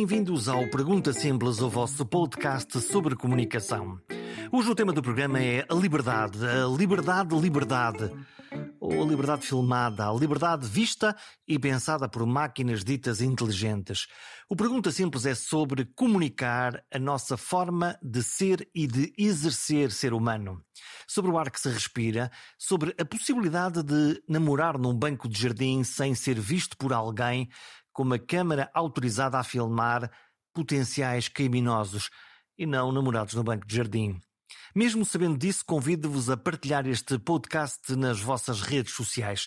Bem-vindos ao Pergunta Simples, o vosso podcast sobre comunicação. Hoje o tema do programa é a liberdade, a liberdade, liberdade. Ou a liberdade filmada, a liberdade vista e pensada por máquinas ditas inteligentes. O Pergunta Simples é sobre comunicar a nossa forma de ser e de exercer ser humano. Sobre o ar que se respira, sobre a possibilidade de namorar num banco de jardim sem ser visto por alguém com uma câmara autorizada a filmar potenciais criminosos e não namorados no banco de jardim. Mesmo sabendo disso, convido-vos a partilhar este podcast nas vossas redes sociais.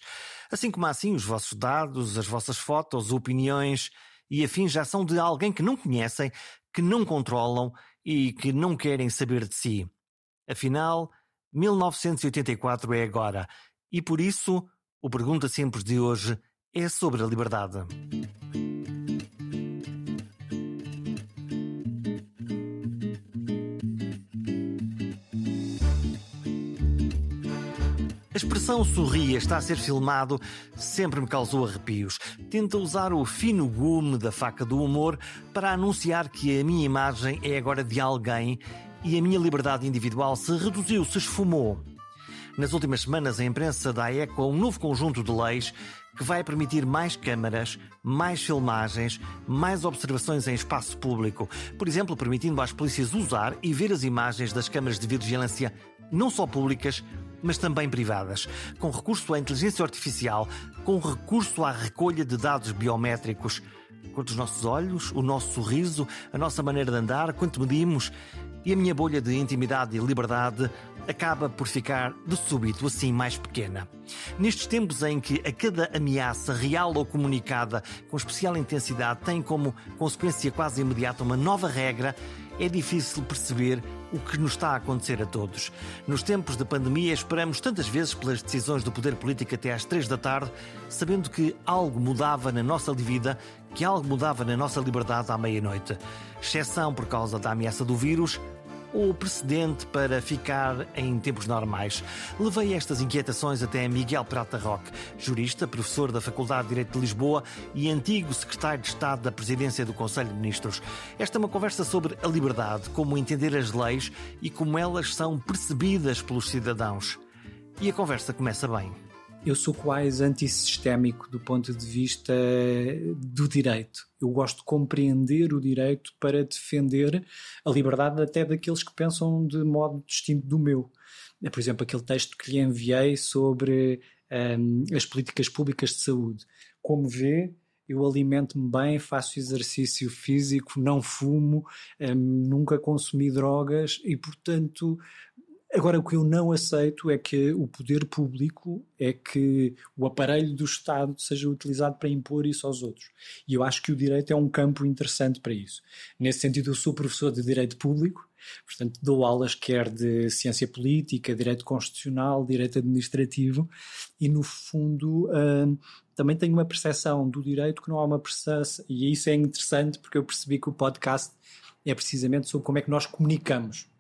Assim como assim, os vossos dados, as vossas fotos, opiniões e afins já são de alguém que não conhecem, que não controlam e que não querem saber de si. Afinal, 1984 é agora e por isso o Pergunta Simples de hoje é sobre a liberdade. A expressão sorria está a ser filmado sempre me causou arrepios. Tenta usar o fino gume da faca do humor para anunciar que a minha imagem é agora de alguém e a minha liberdade individual se reduziu, se esfumou. Nas últimas semanas, a imprensa dá eco a um novo conjunto de leis que vai permitir mais câmaras, mais filmagens, mais observações em espaço público. Por exemplo, permitindo às polícias usar e ver as imagens das câmaras de vigilância, não só públicas, mas também privadas, com recurso à inteligência artificial, com recurso à recolha de dados biométricos, cor dos nossos olhos, o nosso sorriso, a nossa maneira de andar, quanto medimos, e a minha bolha de intimidade e liberdade acaba por ficar de súbito assim mais pequena. Nestes tempos em que a cada ameaça real ou comunicada com especial intensidade tem como consequência quase imediata uma nova regra, é difícil perceber o que nos está a acontecer a todos. Nos tempos de pandemia, esperamos tantas vezes pelas decisões do poder político até às três da tarde, sabendo que algo mudava na nossa vida, que algo mudava na nossa liberdade à meia-noite. Exceção por causa da ameaça do vírus, ou precedente para ficar em tempos normais. Levei estas inquietações até Miguel Prata Roque, jurista, professor da Faculdade de Direito de Lisboa e antigo secretário de Estado da Presidência do Conselho de Ministros. Esta é uma conversa sobre a liberdade, como entender as leis e como elas são percebidas pelos cidadãos. E a conversa começa bem eu sou quase antissistémico do ponto de vista do direito. Eu gosto de compreender o direito para defender a liberdade até daqueles que pensam de modo distinto do meu. É, por exemplo, aquele texto que lhe enviei sobre um, as políticas públicas de saúde. Como vê, eu alimento-me bem, faço exercício físico, não fumo, um, nunca consumi drogas e, portanto, Agora, o que eu não aceito é que o poder público, é que o aparelho do Estado seja utilizado para impor isso aos outros. E eu acho que o direito é um campo interessante para isso. Nesse sentido, eu sou professor de direito público, portanto, dou aulas quer de ciência política, direito constitucional, direito administrativo, e no fundo. Uh, também tenho uma percepção do direito que não há uma percepção, e isso é interessante porque eu percebi que o podcast é precisamente sobre como é que nós comunicamos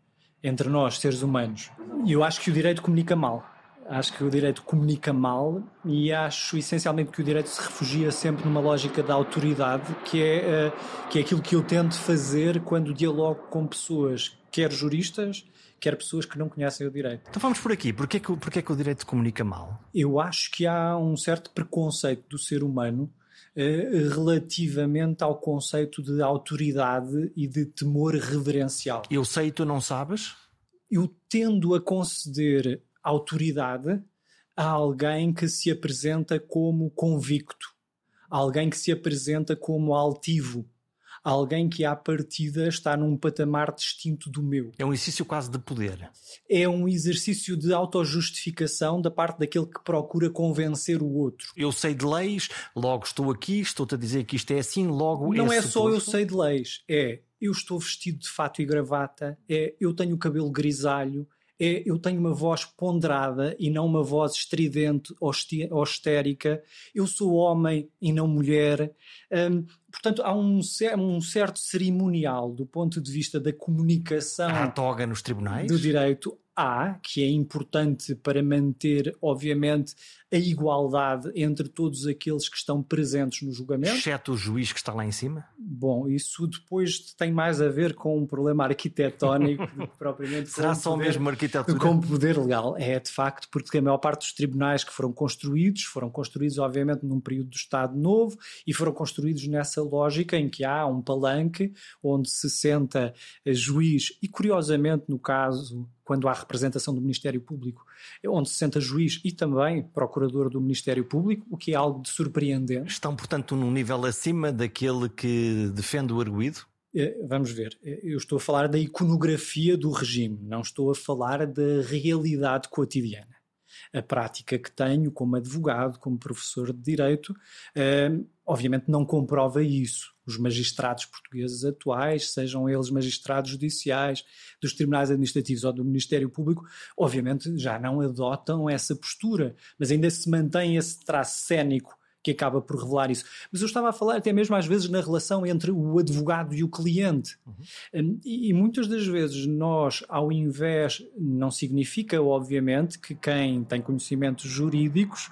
entre nós, seres humanos. E eu acho que o direito comunica mal. Acho que o direito comunica mal e acho essencialmente que o direito se refugia sempre numa lógica da autoridade, que é, uh, que é aquilo que eu tento fazer quando dialogo com pessoas, quer juristas, quer pessoas que não conhecem o direito. Então vamos por aqui. Porquê que, porquê que o direito comunica mal? Eu acho que há um certo preconceito do ser humano relativamente ao conceito de autoridade e de temor reverencial. Eu sei e tu não sabes? eu tendo a conceder autoridade a alguém que se apresenta como convicto, alguém que se apresenta como altivo, alguém que à partida está num patamar distinto do meu. É um exercício quase de poder. É um exercício de autojustificação da parte daquele que procura convencer o outro. Eu sei de leis, logo estou aqui, estou-te a dizer que isto é assim, logo Não é, é só eu sei de leis, é eu estou vestido de fato e gravata, é eu tenho o cabelo grisalho, é eu tenho uma voz ponderada e não uma voz estridente ou histérica, eu sou homem e não mulher. Hum, portanto, há um, um, certo cerimonial do ponto de vista da comunicação. Há toga nos tribunais? Do direito. Há, que é importante para manter, obviamente, a igualdade entre todos aqueles que estão presentes no julgamento. Exceto o juiz que está lá em cima? Bom, isso depois tem mais a ver com um problema arquitetónico do que propriamente Será só poder, mesmo arquitetura? Com poder legal. É, de facto, porque a maior parte dos tribunais que foram construídos, foram construídos, obviamente, num período do Estado Novo e foram construídos nessa lógica em que há um palanque onde se senta juiz e, curiosamente, no caso quando há representação do Ministério Público, onde se senta juiz e também procurador do Ministério Público, o que é algo de surpreendente. Estão, portanto, num nível acima daquele que defende o arguído? É, vamos ver, é, eu estou a falar da iconografia do regime, não estou a falar da realidade cotidiana. A prática que tenho como advogado, como professor de direito, é, obviamente não comprova isso os magistrados portugueses atuais, sejam eles magistrados judiciais, dos tribunais administrativos ou do Ministério Público, obviamente já não adotam essa postura, mas ainda se mantém esse traço cénico que acaba por revelar isso. Mas eu estava a falar até mesmo às vezes na relação entre o advogado e o cliente. Uhum. Hum, e, e, muitas das vezes nós, ao invés, não significa, obviamente, que quem tem conhecimentos jurídicos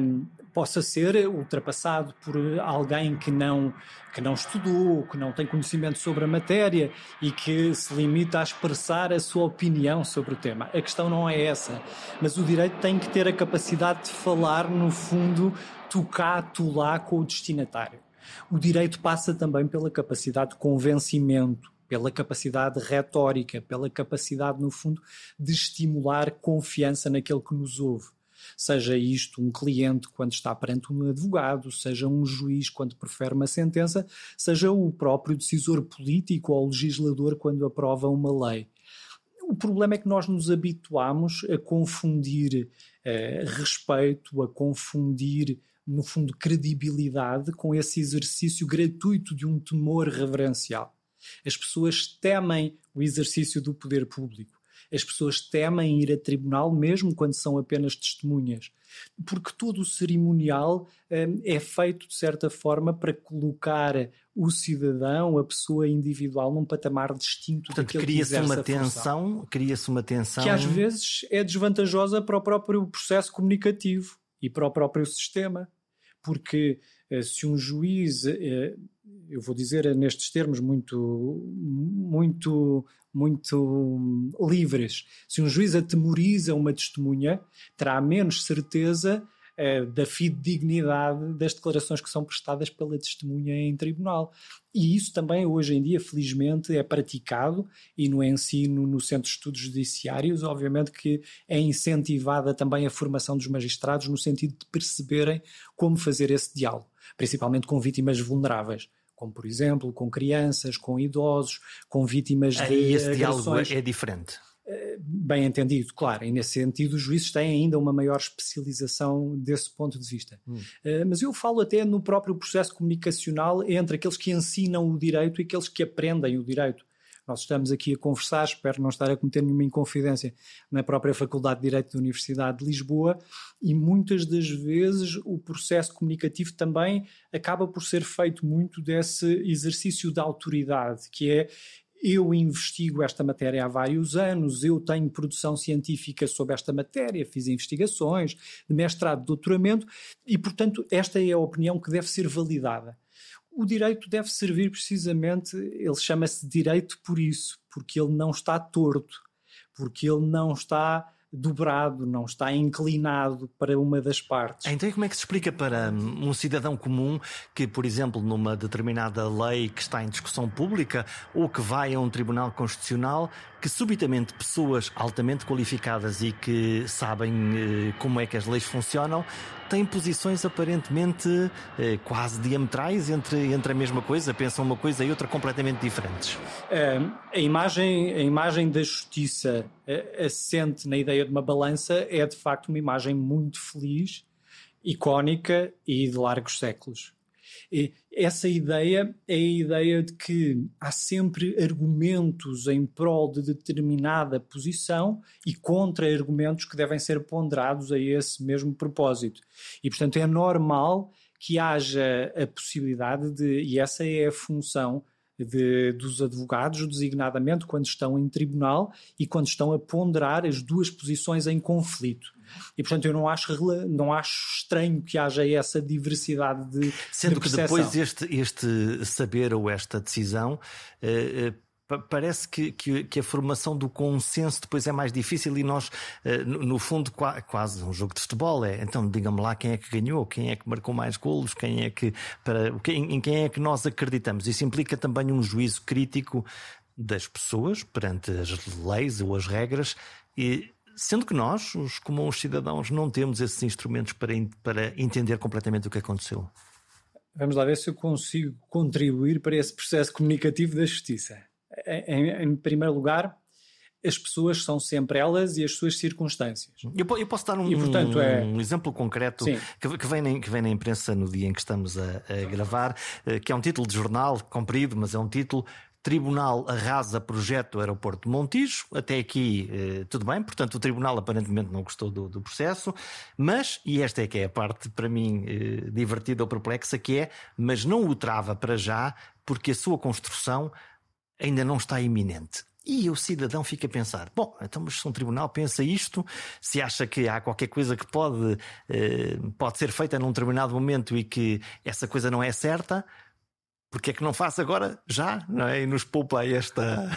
um, possa ser ultrapassado por alguém que não, que não estudou, que não tem conhecimento sobre a matéria e que se limita a expressar a sua opinião sobre o tema. A questão não é essa, mas o direito tem que ter a capacidade de falar, no fundo, tu lá com o destinatário. O direito passa também pela capacidade de convencimento, pela capacidade retórica, pela capacidade, no fundo, de estimular confiança naquele que nos ouve. Seja isto um cliente quando está perante um advogado, seja um juiz quando profere uma sentença, seja o próprio decisor político ou legislador quando aprova uma lei. O problema é que nós nos habituamos a confundir eh, respeito, a confundir no fundo, credibilidade com esse exercício gratuito de um temor reverencial. As pessoas temem o exercício do poder público. As pessoas temem ir a tribunal mesmo quando são apenas testemunhas, porque todo o cerimonial hum, é feito de certa forma para colocar o cidadão, a pessoa individual, num patamar distinto Portanto, cria-se uma tensão, cria-se uma tensão. Que às vezes é desvantajosa para o próprio processo comunicativo e para o próprio sistema. Porque eh, se um juiz, eh, eu vou dizer nestes termos muito, muito, muito livres, se um juiz atemoriza uma testemunha, terá menos certeza uh, da fidedignidade das declarações que são prestadas pela testemunha em tribunal. E isso também hoje em dia, felizmente, é praticado e no ensino no Centro de Estudos Judiciários, obviamente que é incentivada também a formação dos magistrados no sentido de perceberem como fazer esse diálogo, principalmente com vítimas vulneráveis como por exemplo com crianças, com idosos, com vítimas Aí de esse agressões. diálogo é diferente bem entendido, claro, e nesse sentido os juízes têm ainda uma maior especialização desse ponto de vista. Hum. Uh, mas eu falo até no próprio processo comunicacional entre aqueles que ensinam o direito e aqueles que aprendem o direito. Nós estamos aqui a conversar, espero não estar a cometer nenhuma inconfidência na própria Faculdade de Direito da Universidade de Lisboa, e muitas das vezes o processo comunicativo também acaba por ser feito muito desse exercício da autoridade, que é eu investigo esta matéria há vários anos, eu tenho produção científica sobre esta matéria, fiz investigações de mestrado, de doutoramento, e, portanto, esta é a opinião que deve ser validada. O direito deve servir precisamente, ele chama-se direito por isso, porque ele não está torto, porque ele não está dobrado, não está inclinado para uma das partes. Então, como é que se explica para um cidadão comum que, por exemplo, numa determinada lei que está em discussão pública ou que vai a um tribunal constitucional, que subitamente pessoas altamente qualificadas e que sabem eh, como é que as leis funcionam têm posições aparentemente eh, quase diametrais entre, entre a mesma coisa, pensam uma coisa e outra completamente diferentes. a, imagem, a imagem da justiça eh, assente na ideia de uma balança é de facto uma imagem muito feliz, icónica e de largos séculos. Essa ideia é a ideia de que há sempre argumentos em prol de determinada posição e contra-argumentos que devem ser ponderados a esse mesmo propósito. E, portanto, é normal que haja a possibilidade de, e essa é a função de, dos advogados, designadamente quando estão em tribunal e quando estão a ponderar as duas posições em conflito. E, portanto, eu não acho, não acho estranho que haja essa diversidade de. Sendo de que depois este, este saber ou esta decisão. Uh, uh parece que, que, que, a formação do consenso depois é mais difícil e nós, eh, no fundo, quase um jogo de futebol é. Então, digam-me lá quem é que ganhou, quem é que marcou mais golos, quem é que para em quem é que nós acreditamos. Isso implica também um juízo crítico das pessoas perante as leis ou as regras e sendo que nós, os comuns cidadãos, não temos esses instrumentos para, para entender completamente o que aconteceu. Vamos lá ver se eu consigo contribuir para esse processo comunicativo da justiça em, em primeiro lugar, as pessoas são sempre elas e as suas circunstâncias. Eu, eu posso dar um, e, portanto, é... um exemplo concreto que, que, vem na, que vem na imprensa no dia em que estamos a, a, gravar, eh, que é um título de jornal comprido, mas é um título. Tribunal arrasa projeto do aeroporto de Montijo. Até aqui eh, tudo bem, portanto o Tribunal aparentemente não gostou do, do, processo, mas, e esta é que é a parte para mim eh, divertida ou perplexa, que é, mas não o trava para já, porque a sua construção ainda não está iminente. E o cidadão fica a pensar: bom, então, mas se um tribunal pensa isto, se acha que há qualquer coisa que pode, eh, pode ser feita num determinado momento e que essa coisa não é certa, porque é que não faz agora já? Não é? E nos poupa esta.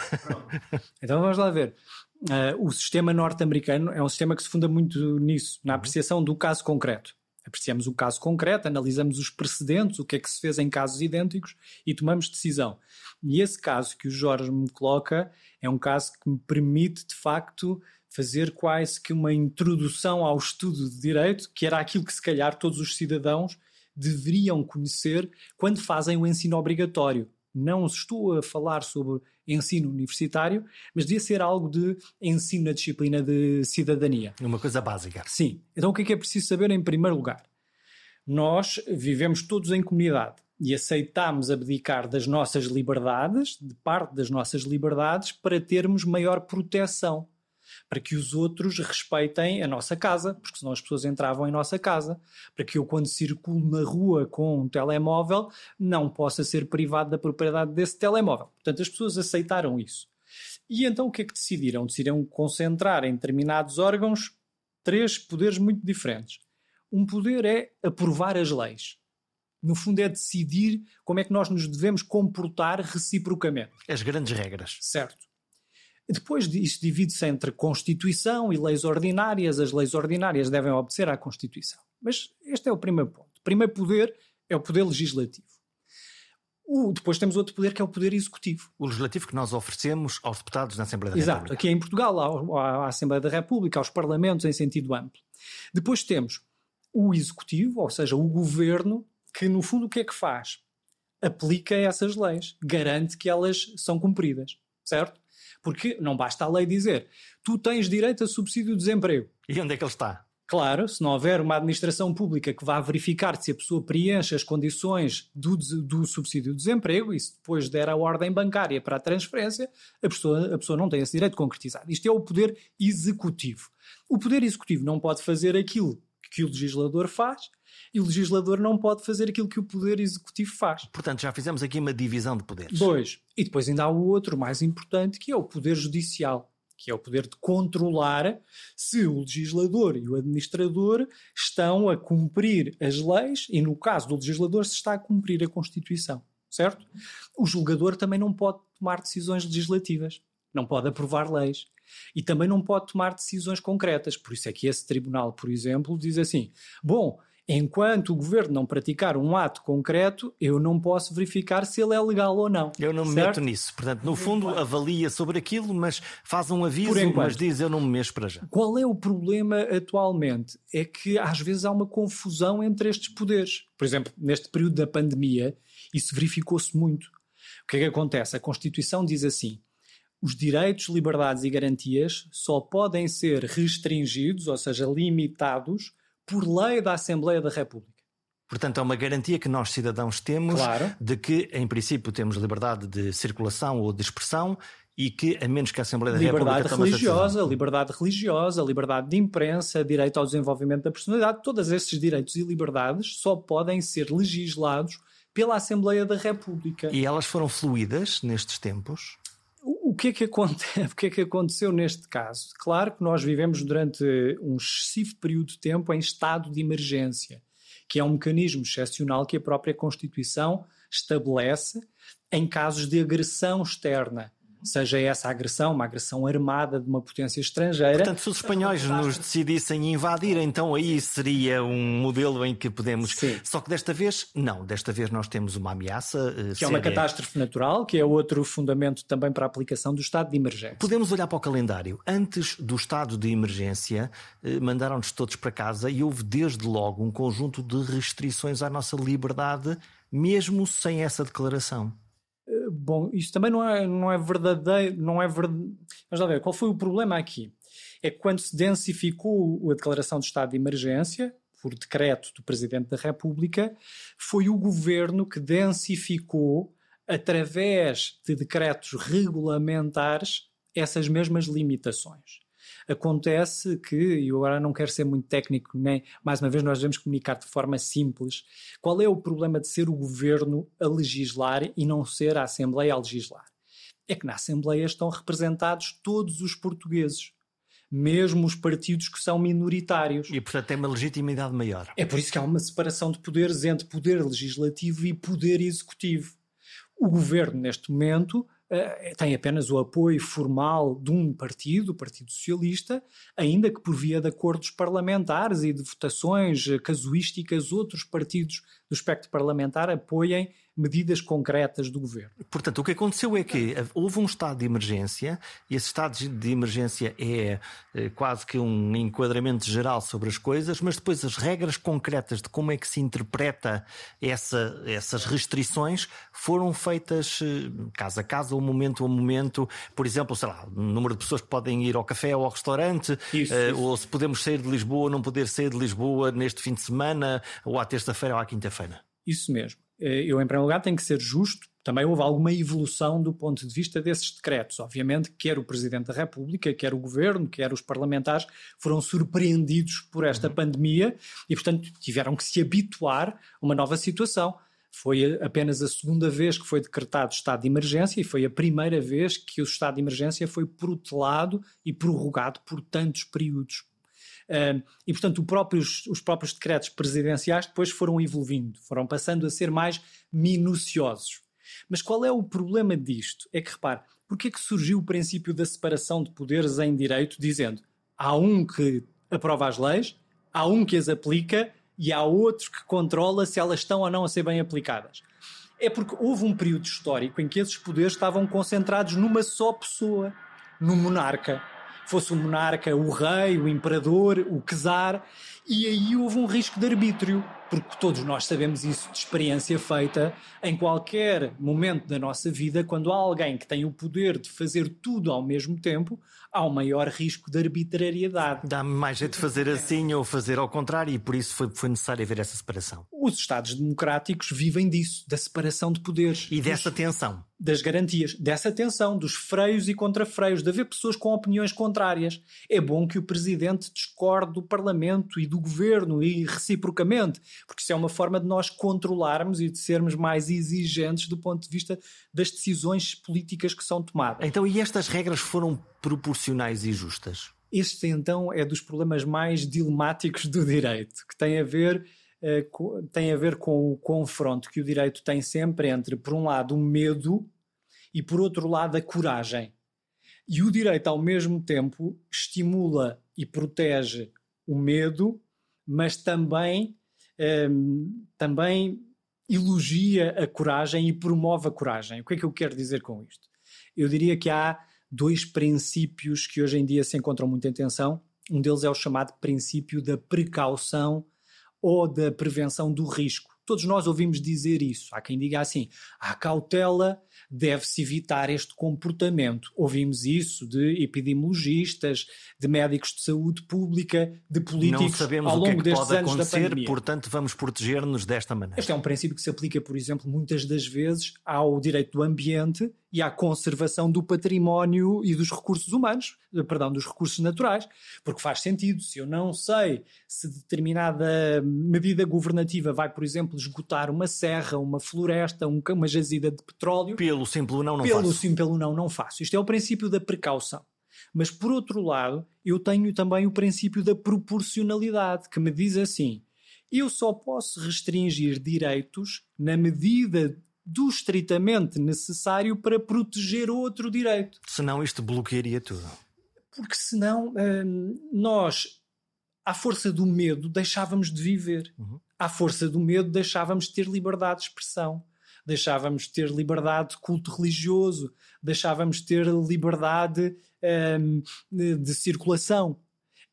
então vamos lá ver. Uh, o sistema norte-americano é um sistema que se funda muito nisso, na apreciação do caso concreto. Apreciamos o caso concreto, analisamos os precedentes, o que é que se fez em casos idênticos e tomamos decisão. E esse caso que o Jorge me coloca é um caso que me permite, de facto, fazer quase que uma introdução ao estudo de direito, que era aquilo que se calhar todos os cidadãos deveriam conhecer quando fazem o ensino obrigatório. Não estou a falar sobre ensino universitário, mas devia ser algo de ensino na disciplina de cidadania. Uma coisa básica. Sim. Então o que é que é preciso saber em primeiro lugar? Nós vivemos todos em comunidade e aceitamos abdicar das nossas liberdades, de parte das nossas liberdades, para termos maior proteção, para que os outros respeitem a nossa casa, porque senão as pessoas entravam em nossa casa, para que eu, quando circulo na rua com um telemóvel, não possa ser privado da propriedade desse telemóvel. Portanto, as pessoas aceitaram isso. E então o que é que decidiram? Decidiram concentrar em determinados órgãos três poderes muito diferentes. Um poder é aprovar as leis no fundo, é decidir como é que nós nos devemos comportar reciprocamente. As grandes regras. Certo. Depois isto divide-se entre Constituição e leis ordinárias. As leis ordinárias devem obedecer à Constituição. Mas este é o primeiro ponto. O primeiro poder é o poder legislativo. O, depois temos outro poder que é o poder executivo. O legislativo que nós oferecemos aos deputados na Assembleia da Exato, República. Exato, aqui em Portugal, à, à Assembleia da República, aos parlamentos em sentido amplo. Depois temos o executivo, ou seja, o governo, que no fundo o que é que faz? Aplica essas leis, garante que elas são cumpridas, certo? Porque não basta a lei dizer tu tens direito a subsídio de desemprego. E onde é que ele está? Claro, se não houver uma administração pública que vá verificar se a pessoa preenche as condições do, do subsídio de desemprego e se depois der a ordem bancária para a transferência, a pessoa, a pessoa não tem esse direito concretizado. Isto é o poder executivo. O poder executivo não pode fazer aquilo que o legislador faz e o legislador não pode fazer aquilo que o poder executivo faz. Portanto, já fizemos aqui uma divisão de poderes. Dois. E depois ainda há o outro mais importante, que é o poder judicial, que é o poder de controlar se o legislador e o administrador estão a cumprir as leis e, no caso do legislador, se está a cumprir a Constituição. Certo? O julgador também não pode tomar decisões legislativas, não pode aprovar leis e também não pode tomar decisões concretas. Por isso é que esse tribunal, por exemplo, diz assim: bom, Enquanto o governo não praticar um ato concreto, eu não posso verificar se ele é legal ou não. Eu não me certo? meto nisso. Portanto, no fundo, avalia sobre aquilo, mas faz um aviso, mas diz eu não me mexo para já. Qual é o problema atualmente? É que às vezes há uma confusão entre estes poderes. Por exemplo, neste período da pandemia, isso verificou-se muito. O que é que acontece? A Constituição diz assim: os direitos, liberdades e garantias só podem ser restringidos, ou seja, limitados, por lei da Assembleia da República. Portanto, é uma garantia que nós, cidadãos, temos claro. de que, em princípio, temos liberdade de circulação ou de expressão e que, a menos que a Assembleia da liberdade República religiosa, liberdade religiosa, liberdade de imprensa, direito ao desenvolvimento da personalidade, todos esses direitos e liberdades só podem ser legislados pela Assembleia da República. E elas foram fluídas nestes tempos? Que, é que o que é que aconteceu neste caso? Claro que nós vivemos durante um excessivo período de tempo em estado de emergência, que é um mecanismo excepcional que a própria Constituição estabelece em casos de agressão externa seja essa agressão, uma agressão armada de uma potência estrangeira. Portanto, se os espanhóis nos decidissem invadir, então aí seria um modelo em que podemos. Sim. Só que desta vez, não. Desta vez nós temos uma ameaça. Uh, que séria. é uma catástrofe natural, que é outro fundamento também para a aplicação do estado de emergência. Podemos olhar para o calendário. Antes do estado de emergência, uh, mandaram-nos todos para casa e houve desde logo um conjunto de restrições à nossa liberdade, mesmo sem essa declaração. Bom, isso também não é, não é verdadeiro, não é verdade. Mas lá ver, qual foi o problema aqui? É que quando se densificou a declaração de estado de emergência, por decreto do Presidente da República, foi o governo que densificou, através de decretos regulamentares, essas mesmas limitações. Acontece que, e eu agora não quero ser muito técnico, nem mais uma vez nós devemos comunicar de forma simples, qual é o problema de ser o governo a legislar e não ser a Assembleia a legislar? É que na Assembleia estão representados todos os portugueses mesmo os partidos que são minoritários. E, portanto, tem uma legitimidade maior. É por isso que há uma separação de poderes entre poder legislativo e poder executivo. O governo, neste momento, eh, tem apenas o apoio formal de um partido, o Partido Socialista, ainda que por via de acordos parlamentares e de votações eh, casuísticas, outros partidos do espectro parlamentar apoiem medidas concretas do governo. Portanto, o que aconteceu é que houve um estado de emergência, e esse estado de emergência é eh, quase que um enquadramento geral sobre as coisas, mas depois as regras concretas de como é que se interpreta essa, essas restrições foram feitas eh, caso a caso, ou momento a momento. Por exemplo, sei lá, o número de pessoas que podem ir ao café ou ao restaurante, isso, uh, isso. ou se podemos sair de Lisboa ou não poder sair de Lisboa neste fim de semana, ou à terça-feira ou à quinta-feira. Isso mesmo. Eh, eu, em primeiro lugar, tenho que ser justo. Também houve alguma evolução do ponto de vista desses decretos. Obviamente, quer o Presidente da República, quer o Governo, quer os parlamentares foram surpreendidos por esta uhum. pandemia e, portanto, tiveram que se habituar a uma nova situação. Foi apenas a segunda vez que foi decretado estado de emergência e foi a primeira vez que o estado de emergência foi protelado e prorrogado por tantos períodos e, portanto, próprios, os próprios decretos presidenciais depois foram evoluindo, foram passando a ser mais minuciosos. Mas qual é o problema disto? É que, repare, porque é que surgiu o princípio da separação de poderes em direito, dizendo há um que aprova as leis, há um que as aplica e há outro que controla se elas estão ou não a ser bem aplicadas? É porque houve um período histórico em que esses poderes estavam concentrados numa só pessoa, no monarca fosse o monarca, o rei, o imperador, o czar, e aí houve um risco de arbítrio, porque todos nós sabemos isso de experiência feita em qualquer momento da nossa vida, quando há alguém que tem o poder de fazer tudo ao mesmo tempo, há um maior risco de arbitrariedade. Dá-me mais jeito de fazer assim ou fazer ao contrário, e por isso foi, foi necessário haver essa separação. Os Estados democráticos vivem disso, da separação de poderes. E dessa tensão das garantias, dessa tensão, dos freios e contrafreios, de haver pessoas com opiniões contrárias. É bom que o presidente discorde do Parlamento e do governo e reciprocamente, porque isso é uma forma de nós controlarmos e de sermos mais exigentes do ponto de vista das decisões políticas que são tomadas. Então, e estas regras foram proporcionais e justas? Este, então, é dos problemas mais dilemáticos do direito, que tem a ver eh, tem a ver com o confronto que o direito tem sempre entre, por um lado, o medo e, por outro lado, a coragem. E o direito, ao mesmo tempo, estimula e protege o medo, mas também, ehm, também elogia a coragem e promove a coragem. O que é que eu quero dizer com isto? Eu diria que há dois princípios que hoje em dia se encontram muito em tensão. Um deles é o chamado princípio da precaução ou da prevenção do risco. Todos nós ouvimos dizer isso. Há quem diga assim: a cautela deve-se evitar este comportamento. Ouvimos isso de epidemiologistas, de médicos de saúde pública, de políticos ao longo que é que destes anos da pandemia. Portanto, vamos proteger-nos desta maneira. Este é um princípio que se aplica, por exemplo, muitas das vezes ao direito do ambiente e à conservação do património e dos recursos humanos, perdão, dos recursos naturais, porque faz sentido. Se eu não sei se determinada medida governativa vai, por exemplo, esgotar uma serra, uma floresta, uma jazida de petróleo, pelo simples não, não pelo faço. sim, pelo não, não faço. Isto é o princípio da precaução. Mas por outro lado, eu tenho também o princípio da proporcionalidade, que me diz assim: eu só posso restringir direitos na medida do estritamente necessário para proteger outro direito. Senão isto bloquearia tudo. Porque senão hum, nós, à força do medo, deixávamos de viver. Uhum. À força do medo, deixávamos de ter liberdade de expressão. Deixávamos de ter liberdade de culto religioso. Deixávamos de ter liberdade hum, de, circulação.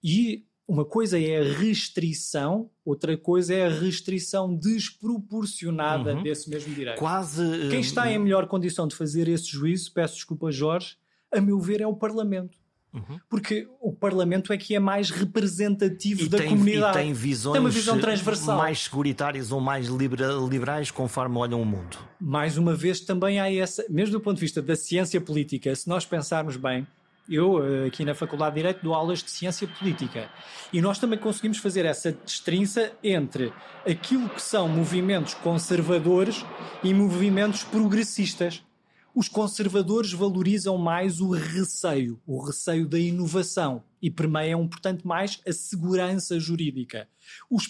E uma coisa é a restrição, outra coisa é a restrição desproporcionada uhum. desse mesmo direito. Quase. Quem está em melhor condição de fazer esse juízo, peço desculpa, Jorge, a meu ver, é o Parlamento. Uhum. Porque o Parlamento é que é mais representativo e da tem, comunidade. E tem visões tem uma visão transversal. mais seguritárias ou mais liberais conforme olham o mundo. Mais uma vez, também há essa, mesmo do ponto de vista da ciência política, se nós pensarmos bem, eu, eh, aqui na Faculdade de Direito, dou aulas de ciência política. E nós também conseguimos fazer essa destrinça entre aquilo que são movimentos conservadores e movimentos progressistas. Os conservadores valorizam mais o receio, o receio da inovação e permeiam, portanto, mais a segurança jurídica. Os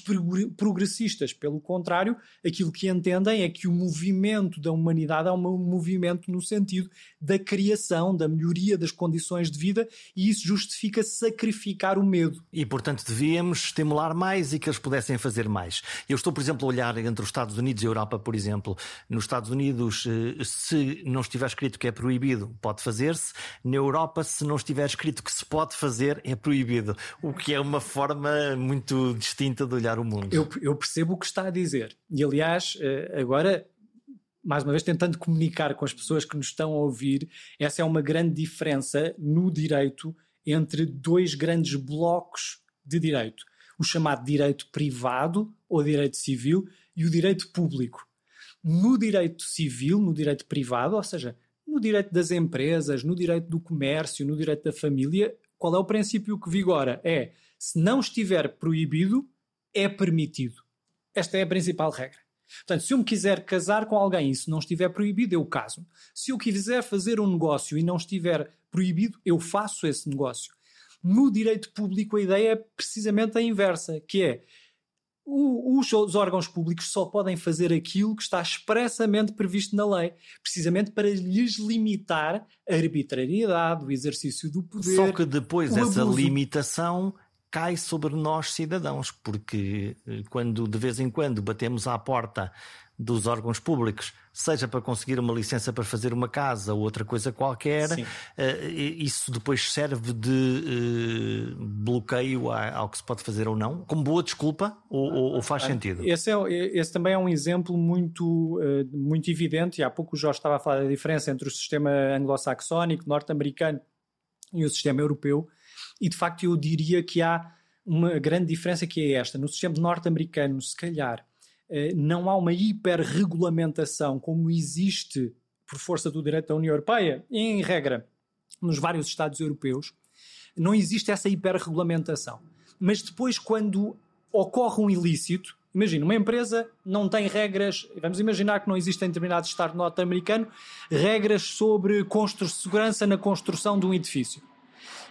progressistas, pelo contrário, aquilo que entendem é que o movimento da humanidade é um movimento no sentido da criação, da melhoria das condições de vida e isso justifica sacrificar o medo. E, portanto, devíamos estimular mais e que eles pudessem fazer mais. Eu estou, por exemplo, a olhar entre os Estados Unidos e a Europa, por exemplo. Nos Estados Unidos, eh, se não estiver escrito que é proibido, pode fazer-se. Na Europa, se não estiver escrito que se pode fazer, é proibido. O que é uma forma muito distinta de olhar o mundo. Eu, eu percebo o que está a dizer. E aliás, eh, agora mais uma vez tentando comunicar com as pessoas que nos estão a ouvir, essa é uma grande diferença no direito entre dois grandes blocos de direito: o chamado direito privado ou direito civil e o direito público. No direito civil, no direito privado, ou seja, no direito das empresas, no direito do comércio, no direito da família, qual é o princípio que vigora? É se não estiver proibido, é permitido. Esta é a principal regra. Portanto, se eu me quiser casar com alguém e isso não estiver proibido, eu caso. Se eu quiser fazer um negócio e não estiver proibido, eu faço esse negócio. No direito público, a ideia é precisamente a inversa, que é os, os órgãos públicos só podem fazer aquilo que está expressamente previsto na lei, precisamente para lhes limitar a arbitrariedade, o exercício do poder. Só que depois essa abuso. limitação cai sobre nós cidadãos, porque eh, quando de vez em quando batemos à porta dos órgãos públicos, seja para conseguir uma licença para fazer uma casa ou outra coisa qualquer, uh, isso depois serve de uh, bloqueio ao que se pode fazer ou não, como boa desculpa, ou, ou faz sentido? Esse, é, esse também é um exemplo muito, uh, muito evidente, e há pouco o Jorge estava a falar da diferença entre o sistema anglo-saxónico, norte-americano e o sistema europeu, e de facto eu diria que há uma grande diferença que é esta. No sistema norte-americano, se calhar, eh, não há uma hiperregulamentação como existe por força do direito da União Europeia, em regra, nos vários Estados europeus, não existe essa hiperregulamentação. Mas depois, quando ocorre um ilícito, imagina, uma empresa não tem regras, vamos imaginar que não existe em determinado Estado norte-americano regras sobre segurança na construção de um edifício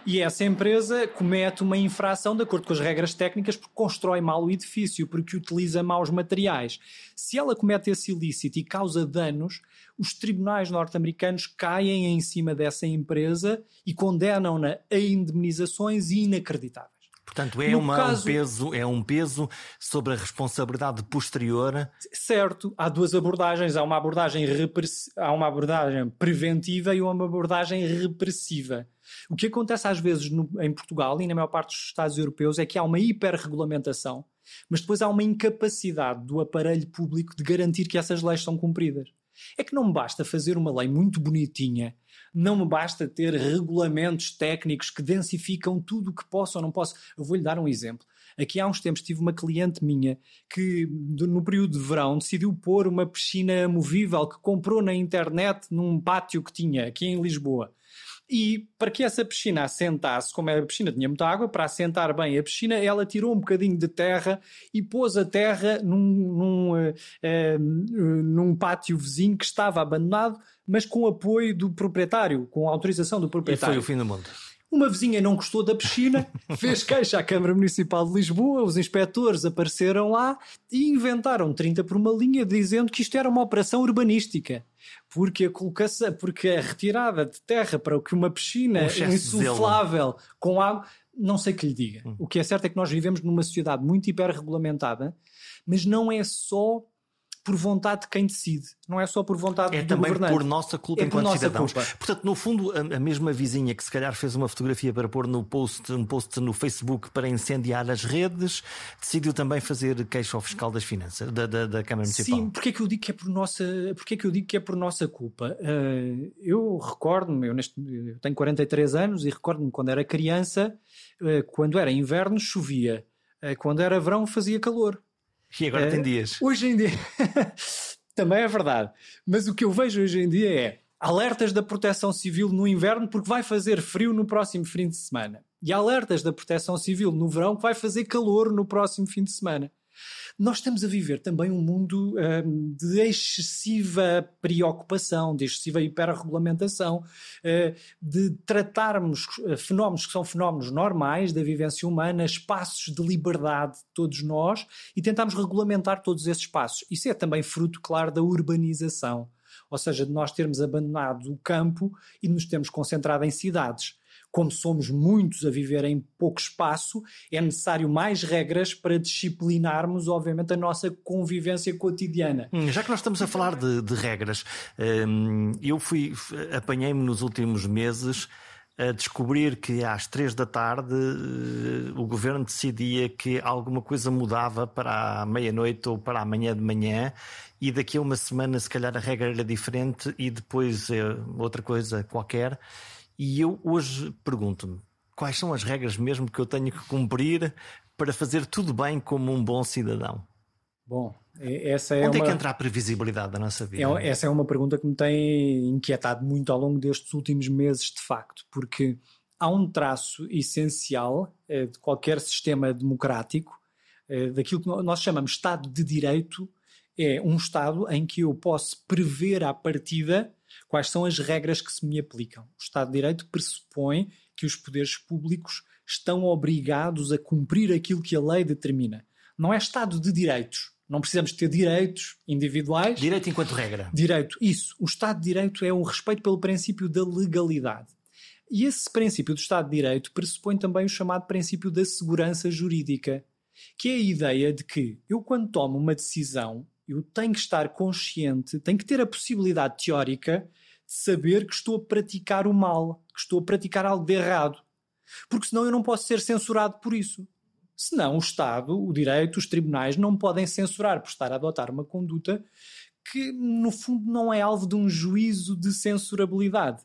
e essa empresa comete uma infração de acordo com as regras técnicas porque constrói mal o edifício, porque utiliza maus materiais. Se ela comete esse ilícito e causa danos, os tribunais norte-americanos caem em cima dessa empresa e condenam-na a indemnizações inacreditáveis. Portanto, é, uma, caso, um peso, é um peso sobre a responsabilidade posterior. Certo, há duas abordagens. Há uma abordagem, há uma abordagem preventiva e uma abordagem repressiva. O que acontece às vezes no, em Portugal e na maior parte dos Estados europeus é que há uma hiperregulamentação, mas depois há uma incapacidade do aparelho público de garantir que essas leis são cumpridas. É que não basta fazer uma lei muito bonitinha Não me basta ter regulamentos técnicos que densificam tudo o que posso ou não posso. Eu vou-lhe dar um exemplo. Aqui há uns tempos tive uma cliente minha que, no período de verão, decidiu pôr uma piscina movível que comprou na internet num pátio que tinha aqui em Lisboa. E para que essa piscina assentasse, como a piscina tinha muita água, para assentar bem a piscina, ela tirou um bocadinho de terra e pôs a terra num, num, uh, uh, num pátio vizinho que estava abandonado, mas com apoio do proprietário, com autorização do proprietário. E foi o fim do mundo. Uma vizinha não gostou da piscina, fez queixa à Câmara Municipal de Lisboa, os inspectores apareceram lá e inventaram 30 por uma linha dizendo que isto era uma operação urbanística. Porque a colocação, porque a retirada de terra para o que uma piscina um insuflável com água, não sei que lhe diga. Hum. O que é certo é que nós vivemos numa sociedade muito hiperregulamentada, mas não é só por vontade de quem decide, não é só por vontade é do também governante. por nossa culpa é enquanto nossa cidadãos. Culpa. Portanto, no fundo, a, mesma vizinha que se calhar fez uma fotografia para pôr no post, um post no Facebook para incendiar as redes, decidiu também fazer queixa ao fiscal das finanças, da, da, da Câmara Municipal. Sim, porque é que eu digo que é por nossa, porque é que eu digo que é por nossa culpa? Uh, eu recordo-me, eu, neste, eu tenho 43 anos e recordo-me quando era criança, uh, quando era inverno chovia, uh, quando era verão fazia calor. E agora tem dias. Hoje em dia. Também é verdade. Mas o que eu vejo hoje em dia é alertas da proteção civil no inverno porque vai fazer frio no próximo fim de semana. E alertas da proteção civil no verão que vai fazer calor no próximo fim de semana nós estamos a viver também um mundo um, de excessiva preocupação, de excessiva hiperregulamentação, uh, de tratarmos uh, fenómenos que são fenómenos normais da vivência humana, espaços de liberdade de todos nós e tentarmos regulamentar todos esses espaços. Isso é também fruto, claro, da urbanização. Ou seja, de nós termos abandonado o campo e nos termos concentrado em cidades como somos muitos a viver em pouco espaço, é necessário mais regras para disciplinarmos, obviamente, a nossa convivência cotidiana. Hum, já que nós estamos a falar de, de regras, hum, eu fui, apanhei-me nos últimos meses a descobrir que às três da tarde eh, o governo decidia que alguma coisa mudava para a meia-noite ou para amanhã de manhã e daqui a uma semana se calhar a regra era diferente e depois eh, outra coisa qualquer. E eu hoje pergunto-me quais são as regras mesmo que eu tenho que cumprir para fazer tudo bem como um bom cidadão? Bom, essa é Onde uma... é que entra a previsibilidade da nossa vida? É, essa é uma pergunta que me tem inquietado muito ao longo destes últimos meses, de facto, porque há um traço essencial eh, de qualquer sistema democrático, eh, daquilo que nós chamamos Estado de Direito, é um Estado em que eu posso prever à partida Quais são as regras que se me aplicam? O Estado de Direito pressupõe que os poderes públicos estão obrigados a cumprir aquilo que a lei determina. Não é Estado de Direitos. Não precisamos ter direitos individuais. Direito enquanto regra. Direito, isso. O Estado de Direito é um respeito pelo princípio da legalidade. E esse princípio do Estado de Direito pressupõe também o chamado princípio da segurança jurídica, que é a ideia de que eu, quando tomo uma decisão, eu tenho que estar consciente, tenho que ter a possibilidade teórica de saber que estou a praticar o mal, que estou a praticar algo de errado. Porque senão eu não posso ser censurado por isso. Senão o Estado, o direito, os tribunais não podem censurar por estar a adotar uma conduta que, no fundo, não é alvo de um juízo de censurabilidade.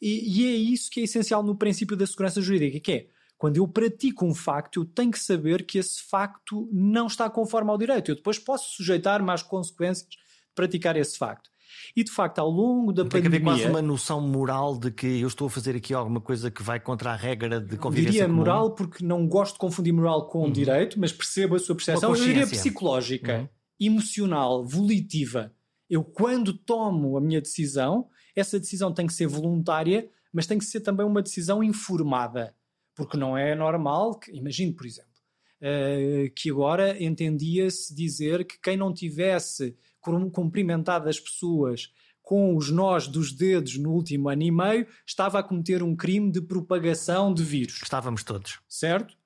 E, e é isso que é essencial no princípio da segurança jurídica, que é quando eu pratico um facto, eu tenho que saber que esse facto não está conforme ao direito. Eu depois posso sujeitar-me às consequências de praticar esse facto. E de facto, ao longo da Tem pandemia. Tem que haver quase uma noção moral de que eu estou a fazer aqui alguma coisa que vai contra a regra de convivência. Diria comum. moral porque não gosto de confundir moral com uhum. direito, mas percebo a sua percepção. Eu diria psicológica, uhum. emocional, volitiva. Eu, quando tomo a minha decisão, essa decisão tem que ser voluntária, mas tem que ser também uma decisão informada. Porque não é normal que, imagine, por exemplo, uh, que agora entendia-se dizer que quem não tivesse cumprimentado as pessoas com os nós dos dedos no último ano e meio estava a cometer um crime de propagação de vírus. Estávamos todos. Certo?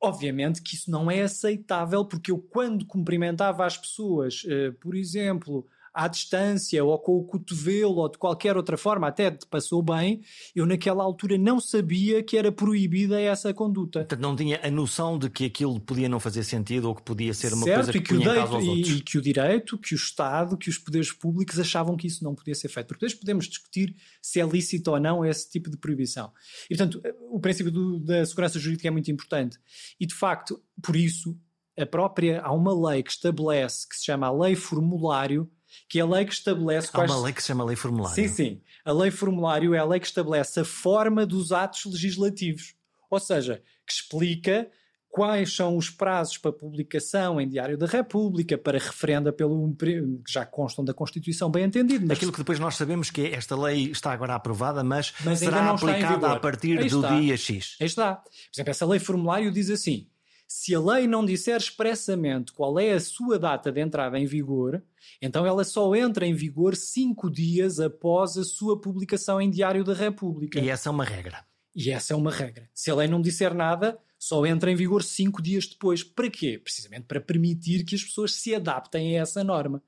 Obviamente que isso não é aceitável, porque eu, quando cumprimentava as pessoas, uh, por exemplo, à distância ou com o cotovelo ou de qualquer outra forma, até te passou bem, eu naquela altura não sabia que era proibida essa conduta. Portanto, não tinha a noção de que aquilo podia não fazer sentido ou que podia ser uma certo, coisa que, que punha o direito, e, e, que o direito, que o Estado, que os poderes públicos achavam que isso não podia ser feito. Porque depois podemos discutir se é lícito ou não esse tipo de proibição. E, portanto, o princípio do, da segurança jurídica é muito importante. E, de facto, por isso, a própria, há uma lei que estabelece, que se chama a Lei Formulário, que é a lei que estabelece. Há quais... uma lei que se chama Lei Formulário. Sim, sim. A Lei Formulário é a lei que estabelece a forma dos atos legislativos. Ou seja, que explica quais são os prazos para publicação em Diário da República, para referenda pelo que já constam da Constituição, bem entendido. Mas... Aquilo que depois nós sabemos que esta lei está agora aprovada, mas, mas será aplicada a partir do dia X. Aí está. Por exemplo, essa lei formulário diz assim: se a lei não disser expressamente qual é a sua data de entrada em vigor, então ela só entra em vigor cinco dias após a sua publicação em Diário da República. E essa é uma regra. E essa é uma regra. Se a lei não disser nada, só entra em vigor cinco dias depois. Para quê? Precisamente para permitir que as pessoas se adaptem a essa norma.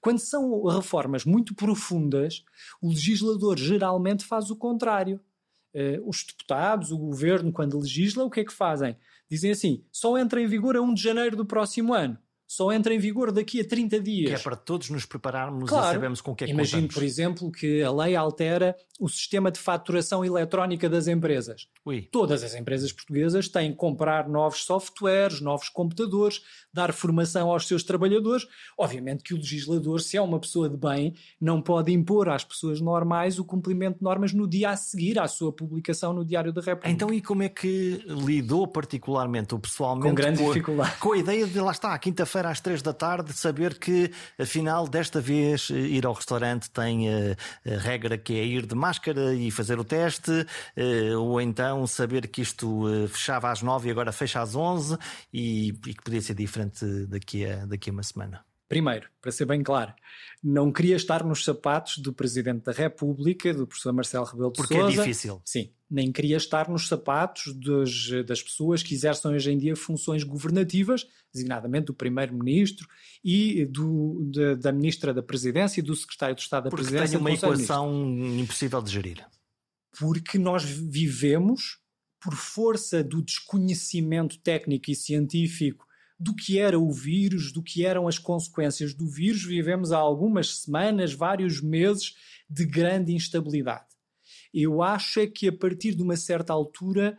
Quando são reformas muito profundas, o legislador geralmente faz o contrário. Uh, os deputados, o governo, quando legisla, o que é que fazem? Dizem assim: só entra em vigor a 1 de janeiro do próximo ano só entra em vigor daqui a 30 dias. Que é para todos nos prepararmos claro. e sabermos com o que é que Imagino, contamos. por exemplo, que a lei altera o sistema de faturação eletrónica das empresas. Ui. Todas as empresas portuguesas têm que comprar novos softwares, novos computadores, dar formação aos seus trabalhadores. Obviamente que o legislador, se é uma pessoa de bem, não pode impor às pessoas normais o cumprimento de normas no dia a seguir à sua publicação no Diário da República. Então, e como é que lidou particularmente ou pessoalmente com, grande com, dificuldade. com a ideia de, lá está, à quinta-feira quinta-feira às três da tarde, saber que, afinal, desta vez, eh, ir ao restaurante tem a, eh, a regra que é ir de máscara e fazer o teste, eh, ou então saber que isto fechava às nove e agora fecha às onze e, e que podia ser diferente daqui a, daqui a uma semana. Primeiro, para ser bem claro, não queria estar nos sapatos do Presidente da República, do professor Marcelo Rebelo de Porque Sousa. Porque é difícil. Sim, nem queria estar nos sapatos dos, das pessoas que exercem hoje em dia funções governativas, designadamente do Primeiro-Ministro e do, de, da Ministra da Presidência e do Secretário de Estado da Porque Presidência. Porque tem uma equação impossível de gerir. Porque nós vivemos, por força do desconhecimento técnico e científico do que era o vírus, do que eram as consequências do vírus. Vivemos há algumas semanas, vários meses de grande instabilidade. Eu acho é que a partir de uma certa altura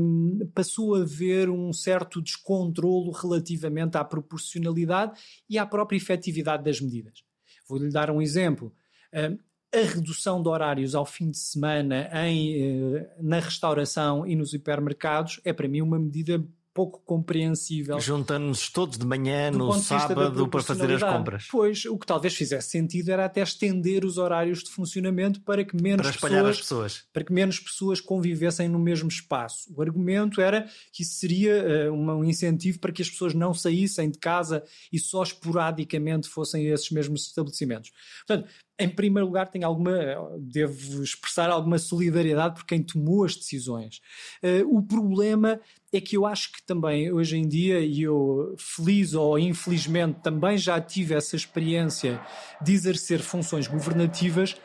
um, passou a haver um certo descontrolo relativamente à proporcionalidade e à própria efetividade das medidas. Vou-lhe dar um exemplo. Um, a redução de horários ao fim de semana em, eh, na restauração e nos hipermercados é para mim uma medida pouco compreensível. Juntando-nos todos de manhã no sábado para fazer as compras. Pois, o que talvez fizesse sentido era até estender os horários de funcionamento para que menos para pessoas, as pessoas. Para que menos pessoas convivessem no mesmo espaço. O argumento era que isso seria uh, um incentivo para que as pessoas não saíssem de casa e só esporadicamente fossem a esses mesmos estabelecimentos. Portanto, em primeiro lugar, tenho alguma, devo expressar alguma solidariedade por quem tomou as decisões. Uh, o problema é que eu acho que também hoje em dia, e eu feliz ou infelizmente também já tive essa experiência de exercer funções governativas,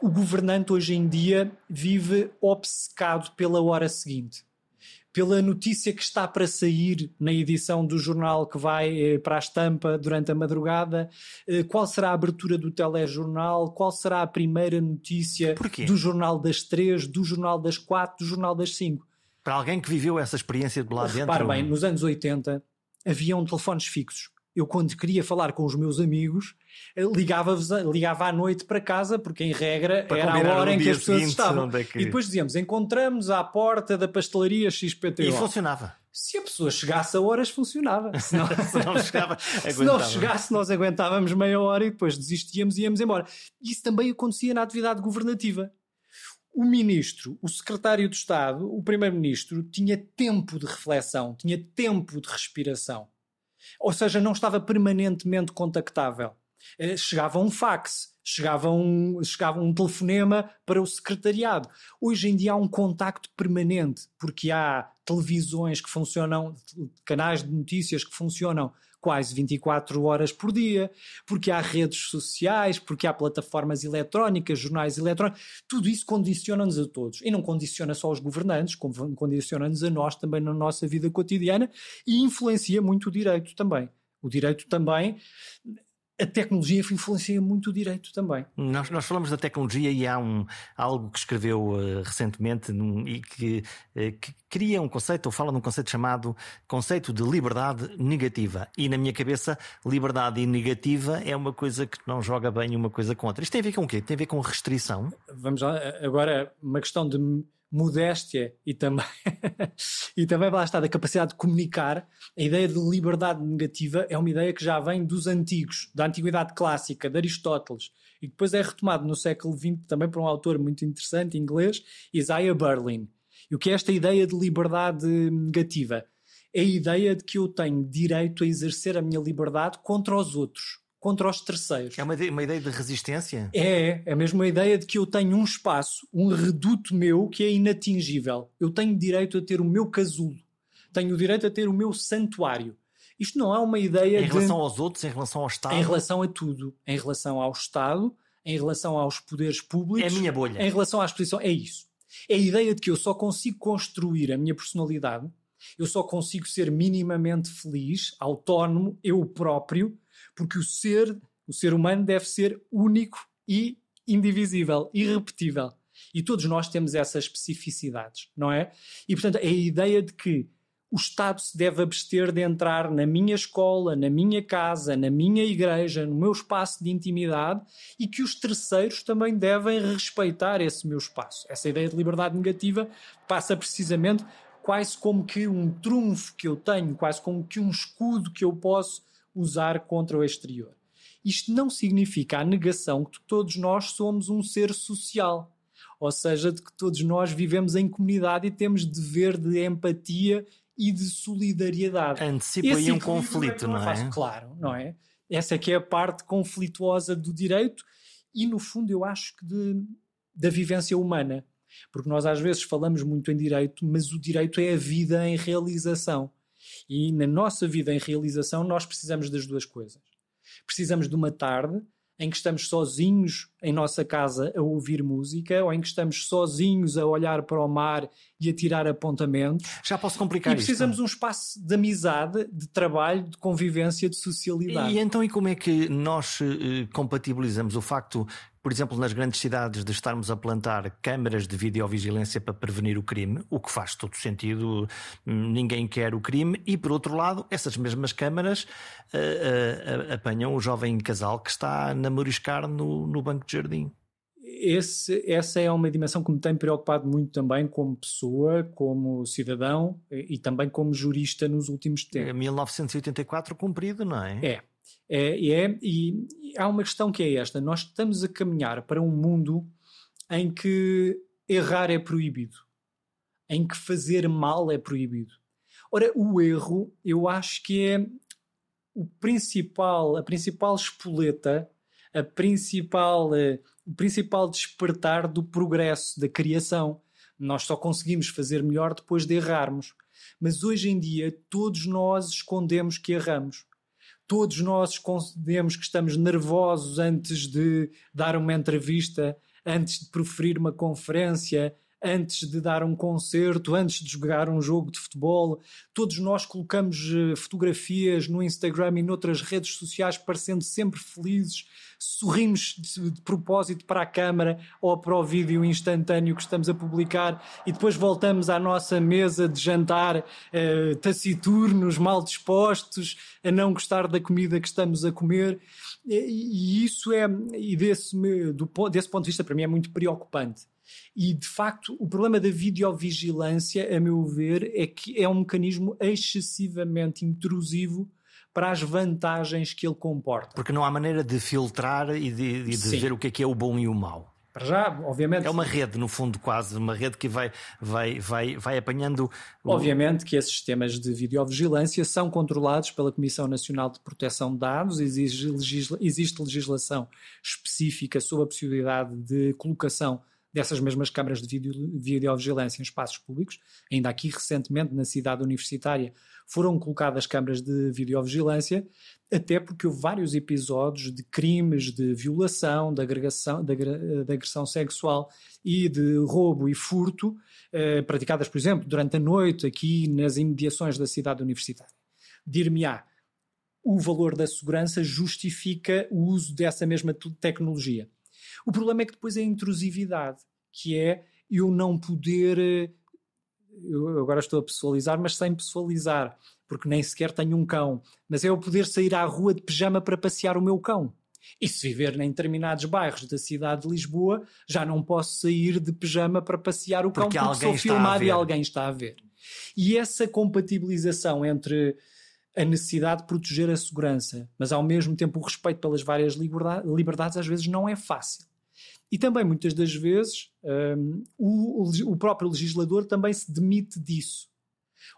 o governante hoje em dia vive obcecado pela hora seguinte pela notícia que está para sair na edição do jornal que vai eh, para a estampa durante a madrugada, eh, qual será a abertura do telejornal, qual será a primeira notícia do jornal das três, do jornal das quatro, do jornal das cinco. Para alguém que viveu essa experiência de lá dentro. Repare bem, nos anos 80 haviam telefones fixos eu quando queria falar com os meus amigos, eh, ligava, ligava à noite para casa, porque em regra para era a hora em que as pessoas estavam. É que... E depois dizíamos, encontramos à porta da pastelaria XPTO. E funcionava. Se a pessoa chegasse a horas, funcionava. Se não, se não, chegava, se não chegasse, nós aguentávamos meia hora e depois desistíamos e íamos embora. Isso também acontecia na atividade governativa. O ministro, o secretário de Estado, o primeiro-ministro, tinha tempo de reflexão, tinha tempo de respiração ou seja, não estava permanentemente contactável. Eh, chegava um fax, chegava um, chegava um telefonema para o secretariado. Hoje em dia há um contacto permanente, porque há televisões que funcionam, canais de notícias que funcionam quase 24 horas por dia, porque há redes sociais, porque há plataformas eletrónicas, jornais eletrónicos, tudo isso condiciona-nos a todos. E não condiciona só os governantes, condiciona-nos a nós também na nossa vida cotidiana e influencia muito o direito também. O direito também a tecnologia influencia muito o direito também. Nós, nós falamos da tecnologia e há um, algo que escreveu uh, recentemente num, e que, uh, que, cria um conceito, ou fala num conceito chamado conceito de liberdade negativa. E na minha cabeça, liberdade negativa é uma coisa que não joga bem uma coisa com outra. Isto tem a ver com o quê? Tem a ver com restrição? Vamos lá, agora, uma questão de modéstia e também, e também lá está, da capacidade de comunicar, a ideia de liberdade negativa é uma ideia que já vem dos antigos, da antiguidade clássica, de Aristóteles, e depois é retomado no século XX também por um autor muito interessante, inglês, Isaiah Berlin. E o que é esta ideia de liberdade negativa? É a ideia de que eu tenho direito a exercer a minha liberdade contra os outros contra os terceiros. É uma ideia, uma ideia de resistência? É, é mesmo a ideia de que eu tenho um espaço, um reduto meu que é inatingível. Eu tenho direito a ter o meu casulo. Tenho o direito a ter o meu santuário. Isto não é uma ideia Em relação de... aos outros, em relação ao Estado? Em relação a tudo. Em relação ao Estado, em relação aos poderes públicos. É a minha bolha. Em relação à exposição. É isso. É a ideia de que eu só consigo construir a minha personalidade, eu só consigo ser minimamente feliz, autónomo, eu próprio, porque o ser, o ser humano deve ser único e indivisível, irrepetível. E todos nós temos essas especificidades, não é? E portanto, a ideia de que o Estado se deve abster de entrar na minha escola, na minha casa, na minha igreja, no meu espaço de intimidade e que os terceiros também devem respeitar esse meu espaço. Essa ideia de liberdade negativa passa precisamente quase como que um trunfo que eu tenho, quase como que um escudo que eu posso usar contra o exterior. Isto não significa a negação de que todos nós somos um ser social, ou seja, de que todos nós vivemos em comunidade e temos dever de empatia e de solidariedade. Antecipa aí um conflito, não, é? claro, não é? Essa é que é a parte conflituosa do direito e, no fundo, eu acho que de, da vivência humana. Porque nós às vezes falamos muito em direito, mas o direito é a vida em realização. E na nossa vida em realização, nós precisamos das duas coisas. Precisamos de uma tarde em que estamos sozinhos em nossa casa a ouvir música ou em que estamos sozinhos a olhar para o mar e a tirar apontamentos. Já posso complicar E precisamos isto. um espaço de amizade, de trabalho, de convivência, de socialidade. E então, e como é que nós uh, compatibilizamos o facto por exemplo, nas grandes cidades, de estarmos a plantar câmaras de videovigilância para prevenir o crime, o que faz todo sentido, ninguém quer o crime, e por outro lado, essas mesmas câmaras uh, uh, apanham o jovem casal que está a namoriscar no, no banco de jardim. Esse, essa é uma dimensão que me tem preocupado muito também como pessoa, como cidadão e também como jurista nos últimos tempos. 1984 cumprido, não é? É. É, é, e, e há uma questão que é esta: nós estamos a caminhar para um mundo em que errar é proibido, em que fazer mal é proibido. Ora, o erro, eu acho que é o principal, a principal espoleta, a principal, eh, o principal despertar do progresso, da criação. Nós só conseguimos fazer melhor depois de errarmos. Mas hoje em dia, todos nós escondemos que erramos todos nós escondemos que estamos nervosos antes de dar uma entrevista, antes de proferir uma conferência, antes de dar um concerto, antes de jogar um jogo de futebol. Todos nós colocamos eh, fotografias no Instagram e noutras redes sociais parecendo sempre felizes, sorrimos de, propósito para a câmara ou para o vídeo instantâneo que estamos a publicar e depois voltamos à nossa mesa de jantar eh, taciturnos, mal dispostos, a não gostar da comida que estamos a comer. E, e isso é, e desse, do, desse ponto de vista, para mim, é muito preocupante. E, de facto, o problema da videovigilância, a meu ver, é que é um mecanismo excessivamente intrusivo para as vantagens que ele comporta. Porque não há maneira de filtrar e de, de, de ver o que é que é o bom e o mau. Para já, obviamente. É uma rede, no fundo, quase, uma rede que vai, vai, vai, vai apanhando. O... Obviamente que esses sistemas de videovigilância são controlados pela Comissão Nacional de Proteção de Dados, existe, legisla... existe legislação específica sobre a possibilidade de colocação dessas mesmas câmaras de videovigilância em espaços públicos. Ainda aqui, recentemente, na cidade universitária, foram colocadas câmaras de videovigilância, até porque houve vários episódios de crimes de violação, de, agregação, de, de agressão sexual e de roubo e furto, eh, praticadas, por exemplo, durante a noite aqui nas imediações da cidade universitária. Dir-me-á, o valor da segurança justifica o uso dessa mesma tecnologia. O problema é que depois é a intrusividade, que é eu não poder. Eh, eu agora estou a pessoalizar, mas sem pessoalizar, porque nem sequer tenho um cão. Mas é eu poder sair à rua de pijama para passear o meu cão. E se viver em determinados bairros da cidade de Lisboa, já não posso sair de pijama para passear o cão porque, porque sou filmado e alguém está a ver. E essa compatibilização entre a necessidade de proteger a segurança, mas ao mesmo tempo o respeito pelas várias liberdades, às vezes não é fácil. E também, muitas das vezes, um, o, o próprio legislador também se demite disso.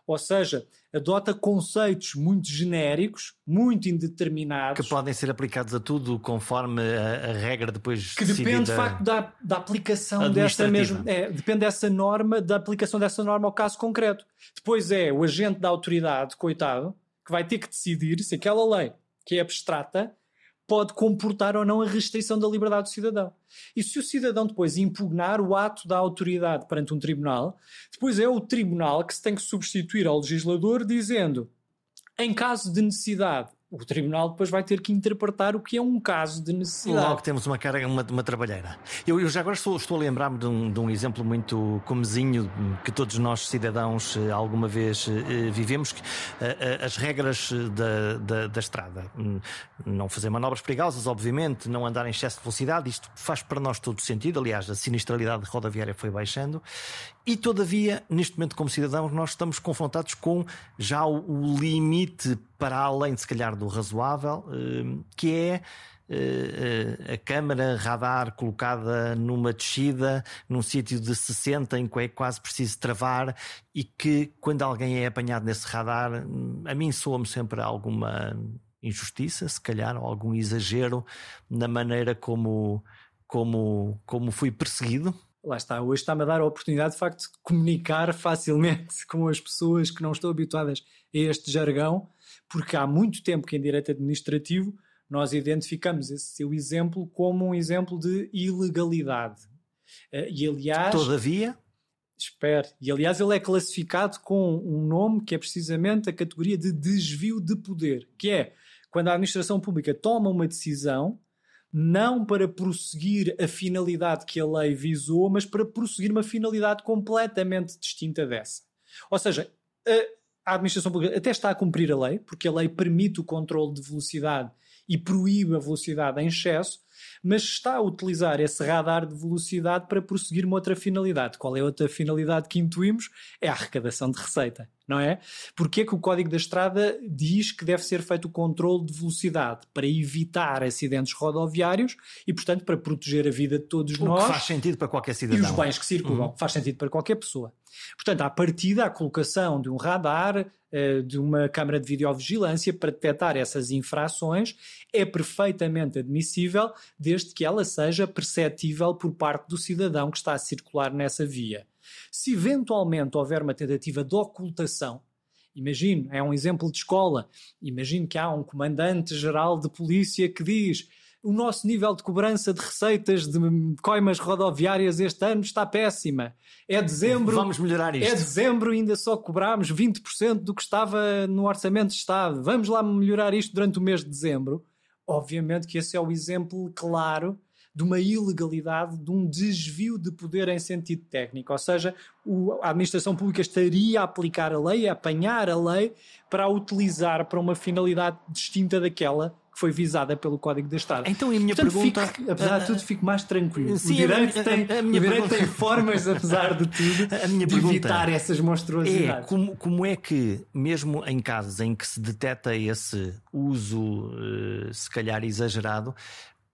Ou seja, adota conceitos muito genéricos, muito indeterminados. Que podem ser aplicados a tudo conforme a, a regra depois Que depende, de facto, da, da aplicação dessa mesma. É, depende dessa norma, da aplicação dessa norma ao caso concreto. Depois é o agente da autoridade, coitado, que vai ter que decidir se aquela lei, que é abstrata, pode comportar ou não a restrição da liberdade do cidadão. E se o cidadão depois impugnar o ato da autoridade perante um tribunal, depois é o tribunal que se tem que substituir ao legislador dizendo, em caso de necessidade o tribunal depois vai ter que interpretar o que é um caso de necessidade. Logo temos uma carga, uma, uma trabalheira. Eu, eu já agora estou, estou a lembrar-me de, um, de um, exemplo muito comezinho que todos nós cidadãos eh, alguma vez eh, vivemos, que, eh, as regras da, da, da, estrada. Hum, não fazer manobras perigosas, obviamente, não andar em excesso de velocidade, isto faz para nós todo sentido, aliás, a sinistralidade rodoviária foi baixando, e todavia, neste momento como cidadãos, nós estamos confrontados com já o, limite para além, se calhar, do razoável, eh, que é eh, a câmara radar colocada numa descida, num sítio de 60 em que é quase preciso travar e que quando alguém é apanhado nesse radar, a mim soa-me sempre alguma injustiça, se calhar, ou algum exagero na maneira como, como, como fui perseguido. Lá está, hoje está-me a dar a oportunidade de facto de comunicar facilmente com as pessoas que não estão habituadas a este jargão porque há muito tempo que em direito administrativo nós identificamos esse seu exemplo como um exemplo de ilegalidade. Eh, e aliás. Todavia. Espere. E aliás, ele é classificado com um nome que é precisamente a categoria de desvio de poder, que é quando a administração pública toma uma decisão não para prosseguir a finalidade que a lei visou, mas para prosseguir uma finalidade completamente distinta dessa. Ou seja, a administração pública até está a cumprir a lei, porque a lei permite o controle de velocidade e proíbe a velocidade em excesso, mas está a utilizar esse radar de velocidade para prosseguir uma outra finalidade. Qual é a outra finalidade que intuímos? É a arrecadação de receita, não é? Porque é que o Código da Estrada diz que deve ser feito o controle de velocidade para evitar acidentes rodoviários e, portanto, para proteger a vida de todos o nós. Que faz sentido para qualquer cidadão. E os bens que circulam. Uhum. Faz sentido para qualquer pessoa. Portanto, à partida, a colocação de um radar, eh, de uma câmara de videovigilância para detectar essas infrações é perfeitamente admissível, desde que ela seja perceptível por parte do cidadão que está a circular nessa via. Se eventualmente houver uma tentativa de ocultação, imagino, é um exemplo de escola, imagino que há um comandante-geral de polícia que diz o nosso nível de cobrança de receitas de coimas rodoviárias este ano está péssima. É dezembro. Vamos melhorar isto. É dezembro ainda só cobrámos 20% do que estava no orçamento de Estado. Vamos lá melhorar isto durante o mês de dezembro. Obviamente que esse é o exemplo claro de uma ilegalidade, de um desvio de poder em sentido técnico. Ou seja, a administração pública estaria a aplicar a lei, a apanhar a lei, para a utilizar para uma finalidade distinta daquela que foi visada pelo Código da Estrada. Então, a minha Portanto, pergunta. Fico, apesar de tudo, fico mais tranquilo. Sim, o direito, a, a, tem, a minha o direito pergunta... tem formas, apesar de tudo, a minha de evitar essas monstruosidades. É como, como é que, mesmo em casos em que se detecta esse uso, eh, se calhar exagerado,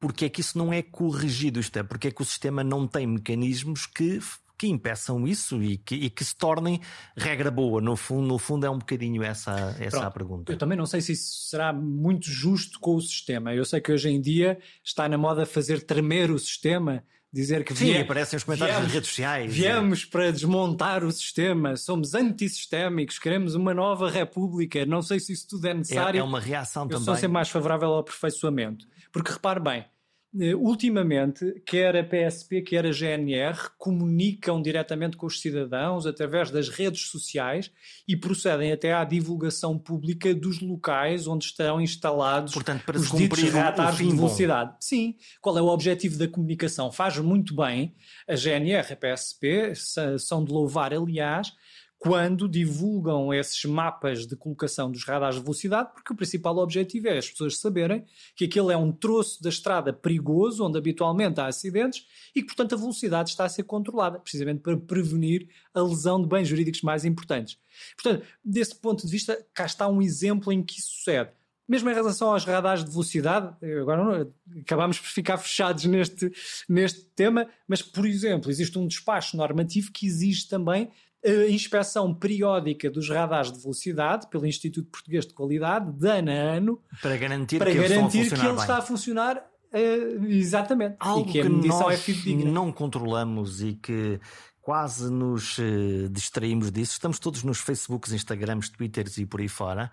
porque é que isso não é corrigido? Isto é, porque é que o sistema não tem mecanismos que que impeçam isso e que, e que se tornem regra boa. No fundo, no fundo é um bocadinho essa, essa a pergunta. Eu também não sei se isso será muito justo com o sistema. Eu sei que hoje em dia está na moda fazer tremer o sistema dizer que Sim, aparecem os comentários viemos, nas redes sociais. Viemos para desmontar o sistema, somos antissistémicos, queremos uma nova república. Não sei se isso tudo é necessário. É, é uma reação Eu também. Eu sou sempre mais favorável ao aperfeiçoamento. Porque repare bem, ultimamente, quer a PSP, quer a GNR comunicam diretamente com os cidadãos através das redes sociais e procedem até à divulgação pública dos locais onde estarão instalados Portanto, para os ditos radares de velocidade. Bom. Sim. Qual é o objetivo da comunicação? Faz muito bem. A GNR e a PSP são de louvar, aliás, quando divulgam esses mapas de colocação dos radares de velocidade, porque o principal objetivo é as pessoas saberem que aquele é um troço da estrada perigoso, onde habitualmente há acidentes, e que, portanto, a velocidade está a ser controlada, precisamente para prevenir a lesão de bens jurídicos mais importantes. Portanto, desse ponto de vista, cá está um exemplo em que isso sucede. Mesmo em relação aos radares de velocidade, agora não, acabamos por ficar fechados neste, neste tema, mas, por exemplo, existe um despacho normativo que exige também a inspeção periódica dos radares de velocidade pelo Instituto Português de Qualidade, de ano a ano, para garantir para que, garantir que ele está a funcionar uh, exatamente. Algo e que, que medição nós é não controlamos e que quase nos uh, distraímos disso. Estamos todos nos Facebooks, Instagrams, Twitters e por aí fora.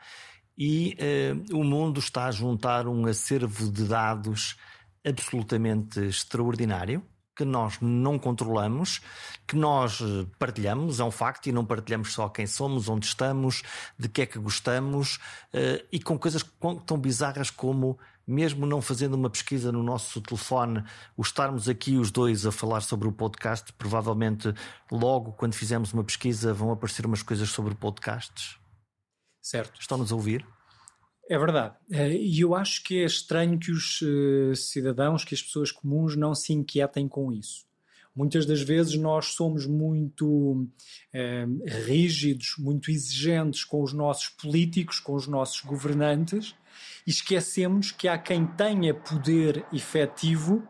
E uh, o mundo está a juntar um acervo de dados absolutamente extraordinário que nós não controlamos, que nós eh, partilhamos, é um facto, e não partilhamos só quem somos, onde estamos, de que é que gostamos, uh, e com coisas tão bizarras como, mesmo não fazendo uma pesquisa no nosso telefone, o estarmos aqui os dois a falar sobre o podcast, provavelmente logo quando fizermos uma pesquisa vão aparecer umas coisas sobre podcasts. Certo. Estão-nos a ouvir? É verdade. Eh, e eu acho que é estranho que os eh, cidadãos, que as pessoas comuns não se inquietem com isso. Muitas das vezes nós somos muito eh, rígidos, muito exigentes com os nossos políticos, com os nossos governantes e esquecemos que há quem tenha poder efetivo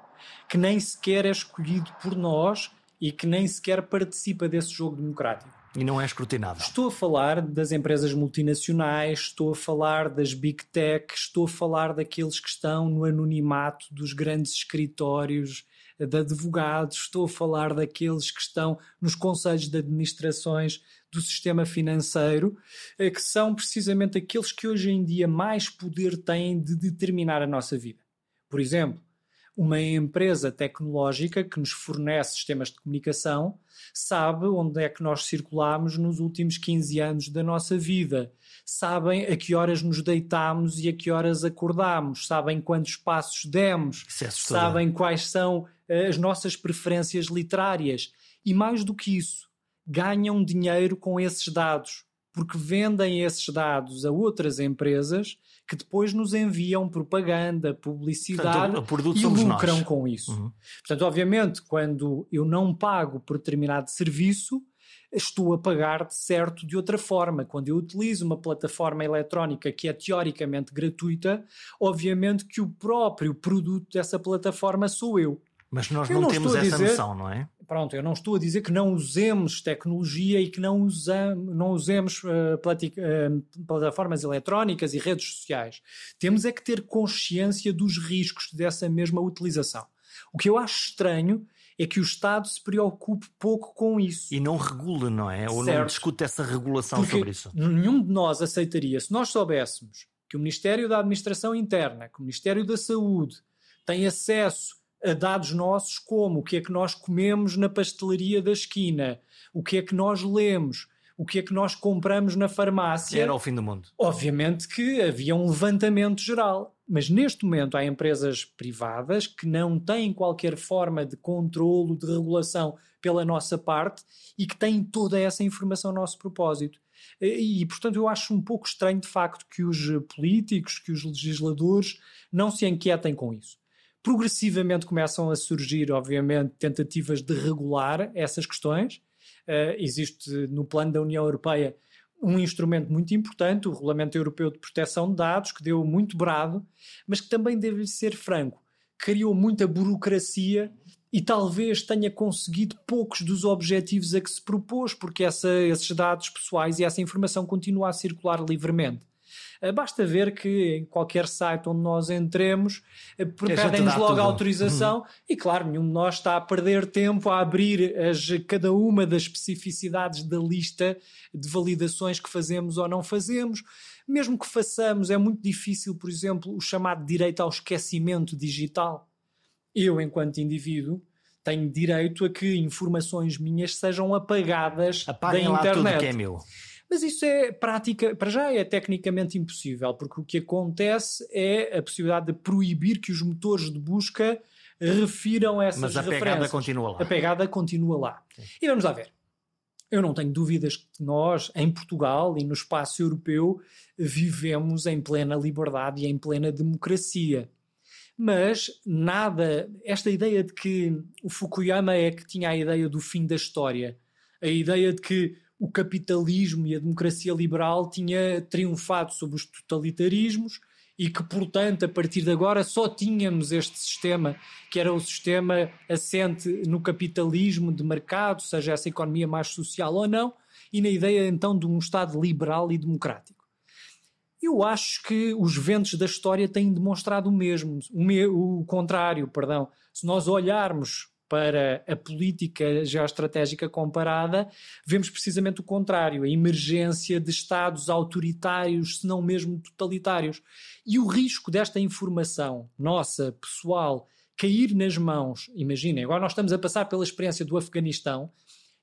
que nem sequer é escolhido por nós e que nem sequer participa desse jogo democrático. E não é escrutinado. Estou a falar das empresas multinacionais, estou a falar das big tech, estou a falar daqueles que estão no anonimato dos grandes escritórios de advogados, estou a falar daqueles que estão nos conselhos de administrações do sistema financeiro, eh, que são precisamente aqueles que hoje em dia mais poder têm de determinar a nossa vida. Por exemplo, uma empresa tecnológica que nos fornece sistemas de comunicação sabe onde é que nós circulamos nos últimos 15 anos da nossa vida. Sabem a que horas nos deitamos e a que horas acordamos. Sabem quantos passos demos. É sabem quais são eh, as nossas preferências literárias. E mais do que isso, ganham dinheiro com esses dados, porque vendem esses dados a outras empresas que depois nos enviam propaganda, publicidade Portanto, e lucram nós. com isso. Uhum. Portanto, obviamente, quando eu não pago por determinado serviço, estou a pagar de certo de outra forma. Quando eu utilizo uma plataforma eletrónica que é teoricamente gratuita, obviamente que o próprio produto dessa plataforma sou eu. Mas nós não, não temos essa dizer, noção, não é? Pronto, eu não estou a dizer que não usemos tecnologia e que não, usamos, não usemos uh, uh, plataformas eletrónicas e redes sociais. Temos é que ter consciência dos riscos dessa mesma utilização. O que eu acho estranho é que o Estado se preocupe pouco com isso. E não regula, não é? Ou certo. não discute essa regulação Porque sobre isso. Nenhum de nós aceitaria, se nós soubéssemos que o Ministério da Administração Interna, que o Ministério da Saúde tem acesso a dados nossos como o que é que nós comemos na pastelaria da esquina, o que é que nós lemos, o que é que nós compramos na farmácia. Era o fim do mundo. Obviamente que havia um levantamento geral. Mas neste momento há empresas privadas que não têm qualquer forma de controlo, de regulação pela nossa parte e que têm toda essa informação a nosso propósito. E, portanto, eu acho um pouco estranho, de facto, que os políticos, que os legisladores não se inquietem com isso. Progressivamente começam a surgir, obviamente, tentativas de regular essas questões. Uh, existe no plano da União Europeia um instrumento muito importante, o Regulamento Europeu de Proteção de Dados, que deu muito brado, mas que também deve ser franco, criou muita burocracia e talvez tenha conseguido poucos dos objetivos a que se propôs, porque essa, esses dados pessoais e essa informação continua a circular livremente. Uh, basta ver que em qualquer site onde nós entremos, uh, pedem-nos logo tudo. a autorização uhum. e, claro, nenhum de nós está a perder tempo a abrir as, cada uma das especificidades da lista de validações que fazemos ou não fazemos. Mesmo que façamos, é muito difícil, por exemplo, o chamado direito ao esquecimento digital. Eu, enquanto indivíduo, tenho direito a que informações minhas sejam apagadas Apaguem da internet. Lá tudo que é meu. Mas isso é prática, para já é tecnicamente impossível, porque o que acontece é a possibilidade de proibir que os motores de busca refiram essas Mas a referências. pegada continua lá. A pegada continua lá. Sim. E vamos lá ver. Eu não tenho dúvidas que nós, em Portugal e no espaço europeu, vivemos em plena liberdade e em plena democracia mas nada, esta ideia de que o Fukuyama é que tinha a ideia do fim da história, a ideia de que o capitalismo e a democracia liberal tinha triunfado sobre os totalitarismos e que, portanto, a partir de agora só tínhamos este sistema, que era o sistema assente no capitalismo de mercado, seja essa economia mais social ou não, e na ideia então de um Estado liberal e democrático. Eu acho que os ventos da história têm demonstrado o mesmo, o, me, o contrário, perdão. Se nós olharmos para a política geoestratégica comparada, vemos precisamente o contrário, a emergência de Estados autoritários, se não mesmo totalitários. E o risco desta informação nossa, pessoal, cair nas mãos, imaginem, agora nós estamos a passar pela experiência do Afeganistão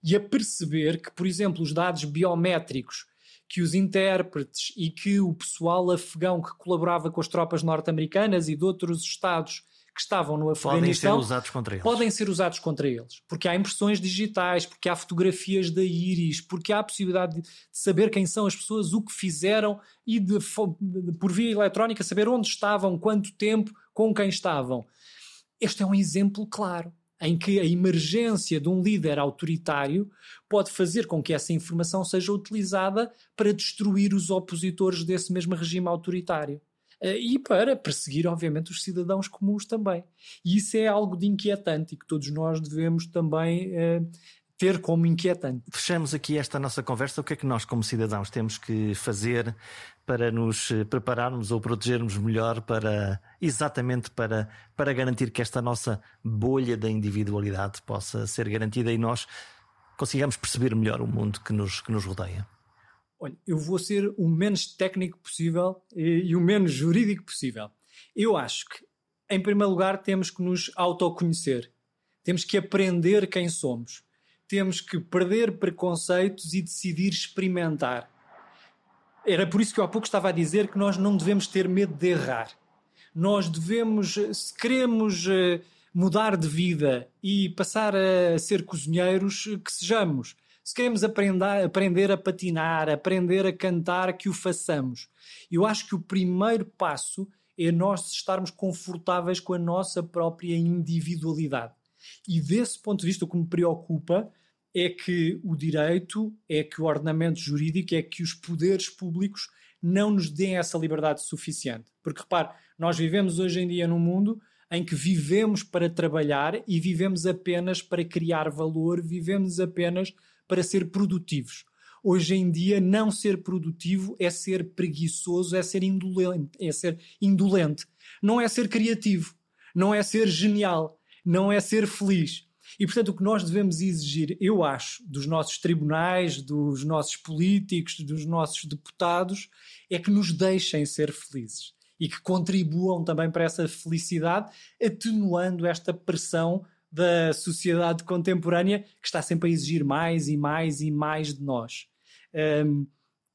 e a perceber que, por exemplo, os dados biométricos que os intérpretes e que o pessoal afegão que colaborava com as tropas norte-americanas e de outros estados que estavam no Afeganistão podem ser usados contra eles. Podem ser usados contra eles, porque há impressões digitais, porque há fotografias da íris, porque há a possibilidade de saber quem são as pessoas, o que fizeram e de, por via eletrónica saber onde estavam, quanto tempo, com quem estavam. Este é um exemplo claro em que a emergência de um líder autoritário pode fazer com que essa informação seja utilizada para destruir os opositores desse mesmo regime autoritário. Eh, e para perseguir, obviamente, os cidadãos comuns também. E isso é algo de inquietante e que todos nós devemos também eh, ter como inquietante. Fechamos aqui esta nossa conversa. O que é que nós, como cidadãos, temos que fazer para nos eh, prepararmos ou protegermos melhor para exatamente para, para garantir que esta nossa bolha da individualidade possa ser garantida e nós consigamos perceber melhor o mundo que nos, que nos rodeia? Olha, eu vou ser o menos técnico possível e, e o menos jurídico possível. Eu acho que, em primeiro lugar, temos que nos autoconhecer. Temos que aprender quem somos temos que perder preconceitos e decidir experimentar. Era por isso que eu há pouco estava a dizer que nós não devemos ter medo de errar. Nós devemos, se queremos eh, mudar de vida e passar a ser cozinheiros, que sejamos. Se queremos aprender, aprender a patinar, aprender a cantar, que o façamos. Eu acho que o primeiro passo é nós estarmos confortáveis com a nossa própria individualidade. E desse ponto de vista, o que me preocupa é que o direito, é que o ordenamento jurídico, é que os poderes públicos não nos deem essa liberdade suficiente. Porque repare, nós vivemos hoje em dia num mundo em que vivemos para trabalhar e vivemos apenas para criar valor, vivemos apenas para ser produtivos. Hoje em dia, não ser produtivo é ser preguiçoso, é ser indolente, é ser indolente. Não é ser criativo, não é ser genial, não é ser feliz. E, portanto, o que nós devemos exigir, eu acho, dos nossos tribunais, dos nossos políticos, dos nossos deputados, é que nos deixem ser felizes e que contribuam também para essa felicidade, atenuando esta pressão da sociedade contemporânea que está sempre a exigir mais e mais e mais de nós. Um,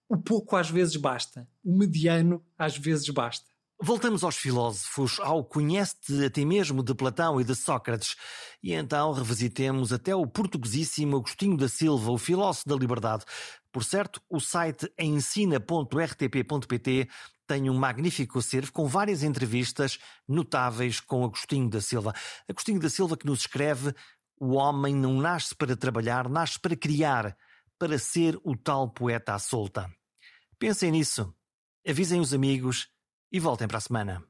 o pouco às vezes basta, o mediano às vezes basta. Voltamos aos filósofos, ao conhece-te a ti mesmo de Platão e de Sócrates, e então revisitemos até o portuguesíssimo Agostinho da Silva, o filósofo da liberdade. Por certo, o site ensina.rtp.pt tem um magnífico acervo com várias entrevistas notáveis com Agostinho da Silva. Agostinho da Silva que nos escreve: O homem não nasce para trabalhar, nasce para criar, para ser o tal poeta à solta. Pensem nisso, avisem os amigos e voltem para a semana.